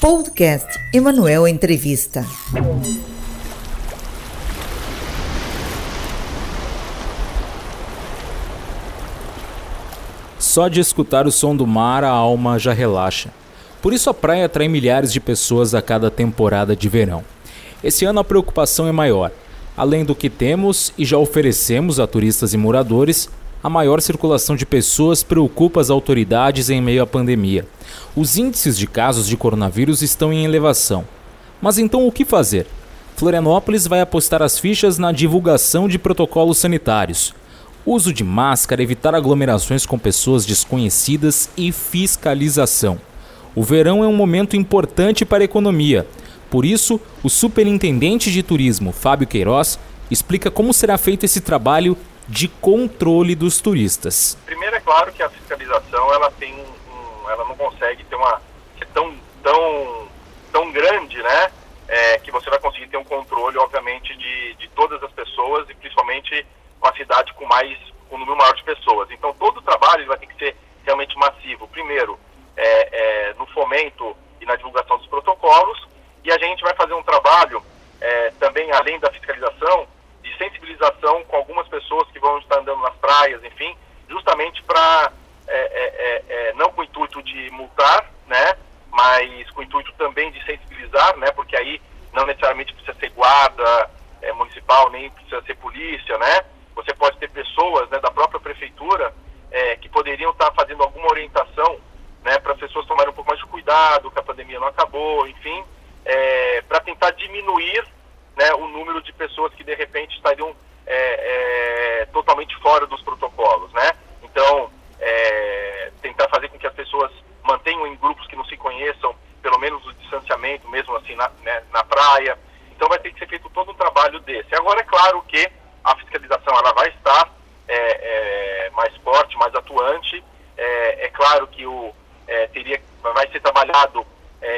Podcast Emanuel Entrevista. Só de escutar o som do mar a alma já relaxa. Por isso a praia atrai milhares de pessoas a cada temporada de verão. Esse ano a preocupação é maior. Além do que temos e já oferecemos a turistas e moradores, a maior circulação de pessoas preocupa as autoridades em meio à pandemia. Os índices de casos de coronavírus estão em elevação. Mas então o que fazer? Florianópolis vai apostar as fichas na divulgação de protocolos sanitários. Uso de máscara, evitar aglomerações com pessoas desconhecidas e fiscalização. O verão é um momento importante para a economia. Por isso, o superintendente de turismo, Fábio Queiroz, explica como será feito esse trabalho de controle dos turistas? Primeiro é claro que a fiscalização ela tem um, ela não consegue ter uma ser tão tão tão grande, né? É, que você vai conseguir ter um controle, obviamente, de, de todas as pessoas e principalmente uma cidade com mais com um número maior de pessoas. Então todo o trabalho vai ter que ser realmente massivo. Primeiro é, é, no fomento e na divulgação dos protocolos e a gente vai fazer um trabalho é, também além da fiscalização sensibilização com algumas pessoas que vão estar andando nas praias, enfim, justamente para, é, é, é, é, não com o intuito de multar, né, mas com o intuito também de sensibilizar, né, porque aí não necessariamente precisa ser guarda é, municipal, nem precisa ser polícia, né, você pode ter pessoas né, da própria prefeitura é, que poderiam estar fazendo alguma orientação né, para as pessoas tomarem um pouco mais de cuidado, que a pandemia não acabou, enfim, para tentar diminuir né, o número de pessoas que de repente estariam é, é, totalmente fora dos protocolos, né? Então, é, tentar fazer com que as pessoas mantenham em grupos que não se conheçam, pelo menos o distanciamento, mesmo assim na, né, na praia. Então, vai ter que ser feito todo um trabalho desse. Agora, é claro que a fiscalização ela vai estar é, é, mais forte, mais atuante. É, é claro que o teria, vai ser trabalhado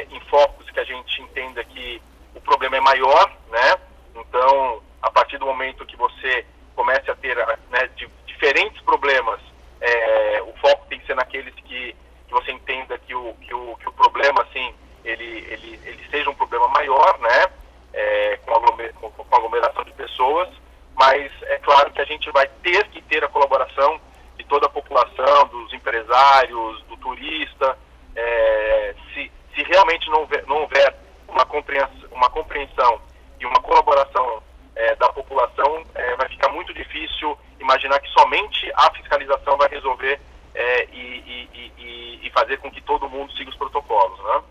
em focos que a gente entenda que o problema maior, né? Então, a partir do momento que você comece a ter né, diferentes problemas, é, o foco tem que ser naqueles que, que você entenda que o, que o, que o problema, assim, ele, ele, ele seja um problema maior, né? É, com, aglomer, com, com aglomeração de pessoas, mas é claro que a gente vai ter que ter a colaboração de toda a população, dos empresários, do turista, é, se, se realmente não houver, não houver uma compreensão, uma compreensão e uma colaboração é, da população, é, vai ficar muito difícil imaginar que somente a fiscalização vai resolver é, e, e, e, e, fazer com que todo mundo siga os protocolos. Né?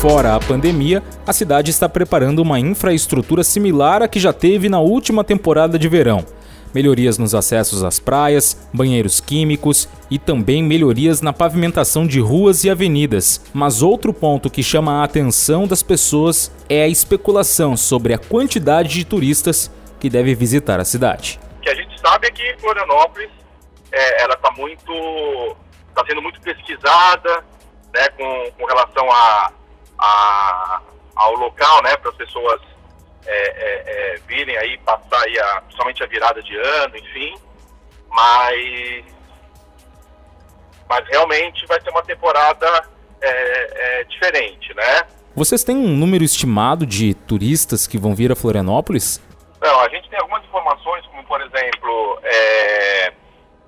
Fora a pandemia, a cidade está preparando uma infraestrutura similar à que já teve na última temporada de verão melhorias nos acessos às praias, banheiros químicos e também melhorias na pavimentação de ruas e avenidas. Mas outro ponto que chama a atenção das pessoas é a especulação sobre a quantidade de turistas que deve visitar a cidade. O que a gente sabe é que Florianópolis é, ela está muito está sendo muito pesquisada né, com, com relação a, a, ao local, né, para as pessoas é, é, é, virem aí passar aí a, principalmente a virada de ano, enfim. Mas, mas realmente vai ser uma temporada é, é, diferente, né? Vocês têm um número estimado de turistas que vão vir a Florianópolis? Não, a gente tem algumas informações, como por exemplo,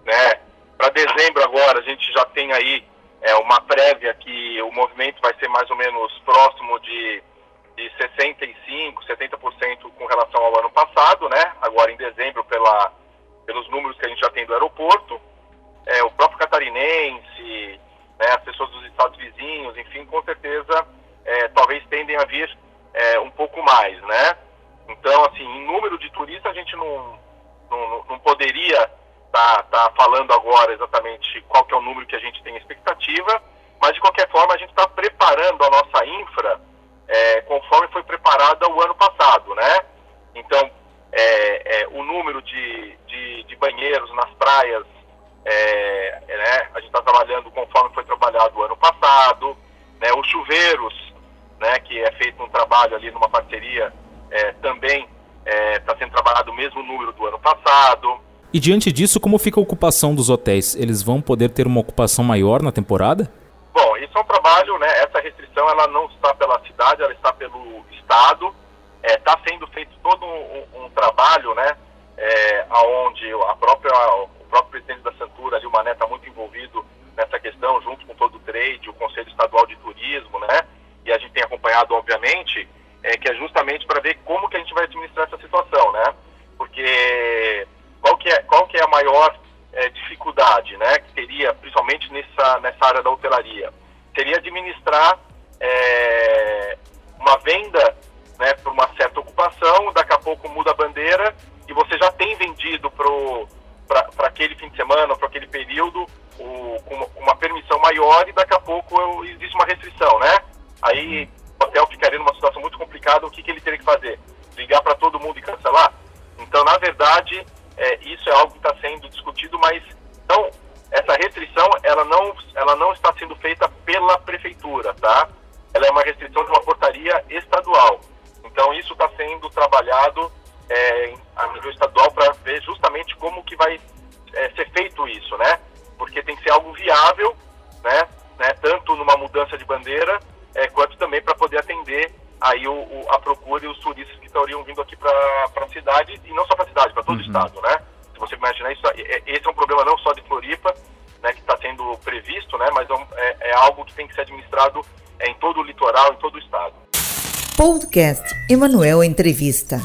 né, para dezembro agora a gente já tem aí é, uma prévia que o movimento vai ser mais ou menos próximo de de 65%, 70% com relação ao ano passado, né? Agora em dezembro, pela, pelos números que a gente já tem do aeroporto. É, o próprio catarinense, né, as pessoas dos estados vizinhos, enfim, com certeza, é, talvez tendem a vir é, um pouco mais, né? Então, assim, em número de turistas, a gente não, não, não poderia estar tá, tá falando agora exatamente qual que é o número que a gente tem expectativa, mas de qualquer forma a gente está preparando a nossa infra é, conforme foi preparada o ano passado, né? Então, é, é, o número de, de, de, banheiros nas praias, é, é, né? a gente está trabalhando conforme foi trabalhado o ano passado, né? Os chuveiros, né? Que é feito um trabalho ali numa parceria, é, também está sendo trabalhado o mesmo número do ano passado. E diante disso, como fica a ocupação dos hotéis? Eles vão poder ter uma ocupação maior na temporada? É um trabalho, né? Essa restrição ela não está pela cidade, ela está pelo estado. Está é, sendo feito todo um, um trabalho, né? É, aonde a própria o próprio presidente da Santura, ali o Mané, está muito envolvido nessa questão, junto com todo o trade, o Conselho Estadual de Turismo, né? E a gente tem acompanhado, obviamente, é, que é justamente para ver como que a gente vai administrar essa situação, né? Porque qual que é, qual que é a maior é, dificuldade, né? Que teria, principalmente nessa, nessa área da hotelaria, seria administrar é, uma venda né, por uma certa ocupação, daqui a pouco muda a bandeira e você já tem vendido para aquele fim de semana, para aquele período, o, com uma permissão maior e daqui a pouco existe uma restrição, né? Aí o hotel ficaria numa situação muito complicada, o que, que ele teria que fazer? Ligar para todo mundo e cancelar? Então, na verdade, é, isso é algo que está sendo discutido, mas essa restrição ela não, ela não está sendo feita pela prefeitura, tá? Ela é uma restrição de uma portaria estadual. Então, isso está sendo trabalhado é, a nível estadual para ver justamente como que vai é, ser feito isso, né? Porque tem que ser algo viável, né? né? Tanto numa mudança de bandeira, é, quanto também para poder atender aí o, o, a procura e os turistas que estariam vindo aqui para a cidade, e não só para a cidade, para todo uhum. o estado, né? Se você imaginar isso, é, é, esse é um problema não só de Floripa, né, que está sendo previsto, né, mas é, é, é, algo que tem que ser administrado em todo o litoral, em todo o estado. Podcast Emanuel Entrevista.